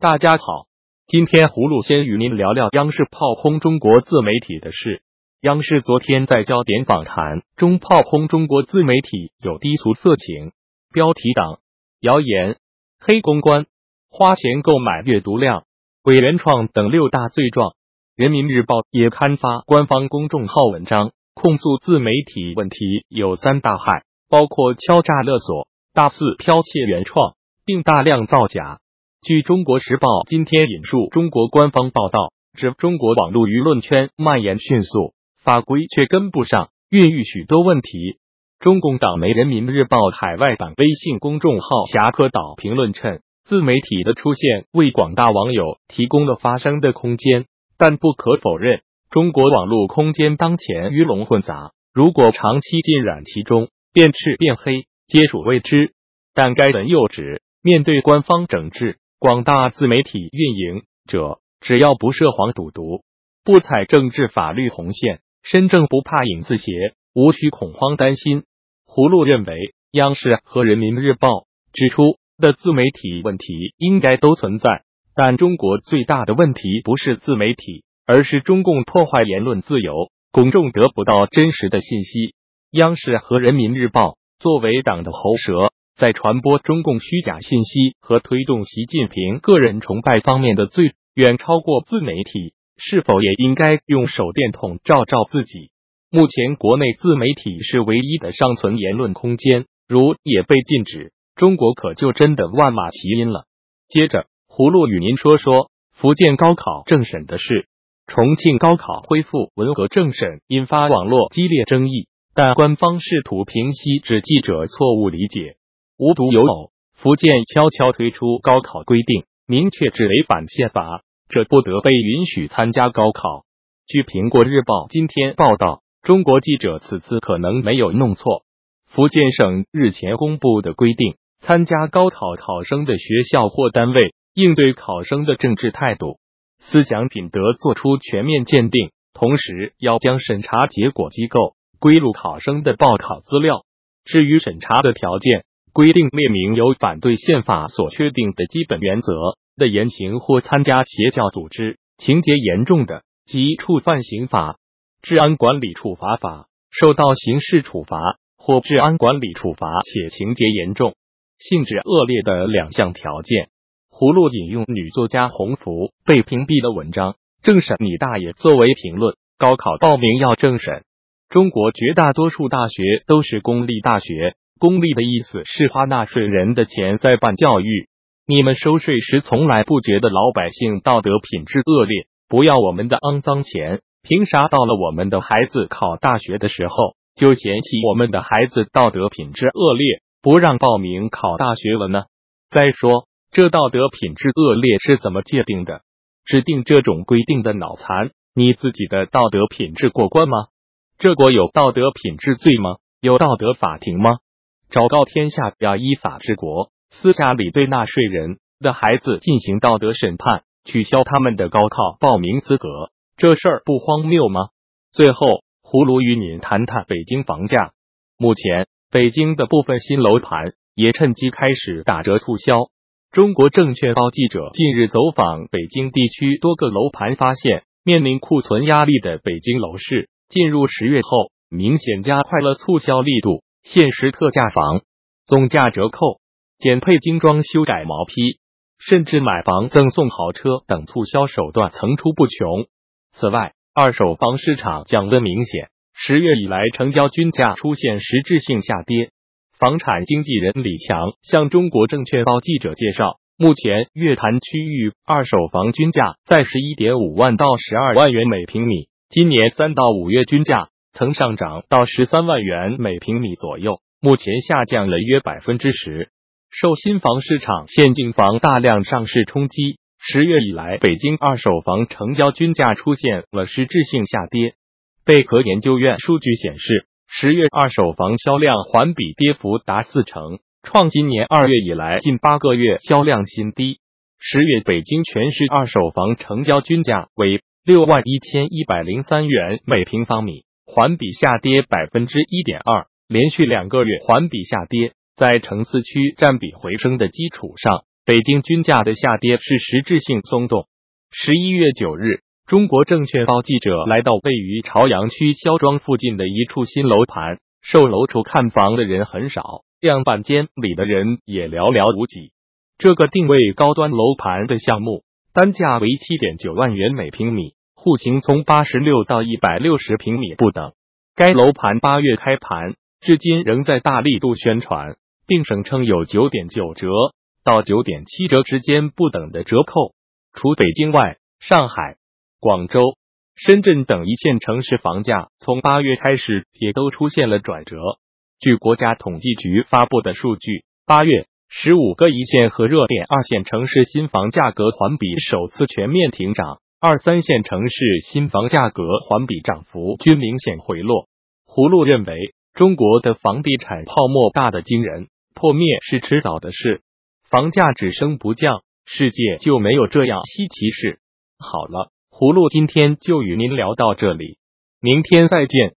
大家好，今天葫芦先与您聊聊央视炮轰中国自媒体的事。央视昨天在焦点访谈中炮轰中国自媒体有低俗色情、标题党、谣言、黑公关、花钱购买阅读量、伪原创等六大罪状。人民日报也刊发官方公众号文章，控诉自媒体问题有三大害，包括敲诈勒索、大肆剽窃原创，并大量造假。据中国时报今天引述中国官方报道，指中国网络舆论圈蔓延迅速。法规却跟不上，孕育许多问题。中共党媒人民日报海外版微信公众号“侠客岛”评论称，自媒体的出现为广大网友提供了发声的空间，但不可否认，中国网络空间当前鱼龙混杂，如果长期浸染其中，变赤变黑，皆属未知。但该文又指，面对官方整治，广大自媒体运营者只要不涉黄赌毒，不踩政治法律红线。身正不怕影子斜，无需恐慌担心。葫芦认为，央视和人民日报指出的自媒体问题应该都存在，但中国最大的问题不是自媒体，而是中共破坏言论自由，公众得不到真实的信息。央视和人民日报作为党的喉舌，在传播中共虚假信息和推动习近平个人崇拜方面的罪，远超过自媒体。是否也应该用手电筒照照自己？目前国内自媒体是唯一的尚存言论空间，如也被禁止，中国可就真的万马齐喑了。接着，葫芦与您说说福建高考政审的事。重庆高考恢复文革政审，引发网络激烈争议，但官方试图平息指记者错误理解。无独有偶，福建悄悄推出高考规定，明确指违反宪法。这不得被允许参加高考。据苹果日报今天报道，中国记者此次可能没有弄错。福建省日前公布的规定，参加高考考生的学校或单位应对考生的政治态度、思想品德做出全面鉴定，同时要将审查结果机构归入考生的报考资料。至于审查的条件，规定列明有反对宪法所确定的基本原则。的言行或参加邪教组织，情节严重的，即触犯刑法、治安管理处罚法，受到刑事处罚或治安管理处罚且情节严重、性质恶劣的两项条件。葫芦引用女作家洪福被屏蔽的文章，政审你大爷作为评论。高考报名要政审，中国绝大多数大学都是公立大学，公立的意思是花纳税人的钱在办教育。你们收税时从来不觉得老百姓道德品质恶劣，不要我们的肮脏钱，凭啥到了我们的孩子考大学的时候就嫌弃我们的孩子道德品质恶劣，不让报名考大学了呢？再说，这道德品质恶劣是怎么界定的？制定这种规定的脑残，你自己的道德品质过关吗？这国有道德品质罪吗？有道德法庭吗？昭告天下，要依法治国。私下里对纳税人的孩子进行道德审判，取消他们的高考报名资格，这事儿不荒谬吗？最后，葫芦与您谈谈北京房价。目前，北京的部分新楼盘也趁机开始打折促销。中国证券报记者近日走访北京地区多个楼盘，发现面临库存压力的北京楼市，进入十月后明显加快了促销力度，限时特价房、总价折扣。减配精装修改毛坯，甚至买房赠送豪车等促销手段层出不穷。此外，二手房市场降温明显，十月以来成交均价出现实质性下跌。房产经纪人李强向中国证券报记者介绍，目前乐坛区域二手房均价在十一点五万到十二万元每平米，今年三到五月均价曾上涨到十三万元每平米左右，目前下降了约百分之十。受新房市场现金房大量上市冲击，十月以来，北京二手房成交均价出现了实质性下跌。贝壳研究院数据显示，十月二手房销量环比跌幅达四成，创今年二月以来近八个月销量新低。十月北京全市二手房成交均价为六万一千一百零三元每平方米，环比下跌百分之一点二，连续两个月环比下跌。在城四区占比回升的基础上，北京均价的下跌是实质性松动。十一月九日，中国证券报记者来到位于朝阳区肖庄附近的一处新楼盘，售楼处看房的人很少，样板间里的人也寥寥无几。这个定位高端楼盘的项目，单价为七点九万元每平米，户型从八十六到一百六十平米不等。该楼盘八月开盘，至今仍在大力度宣传，并声称有九点九折。到九点七折之间不等的折扣，除北京外，上海、广州、深圳等一线城市房价从八月开始也都出现了转折。据国家统计局发布的数据，八月十五个一线和热点二线城市新房价格环比首次全面停涨，二三线城市新房价格环比涨幅均明显回落。葫芦认为，中国的房地产泡沫大的惊人，破灭是迟早的事。房价只升不降，世界就没有这样稀奇事。好了，葫芦今天就与您聊到这里，明天再见。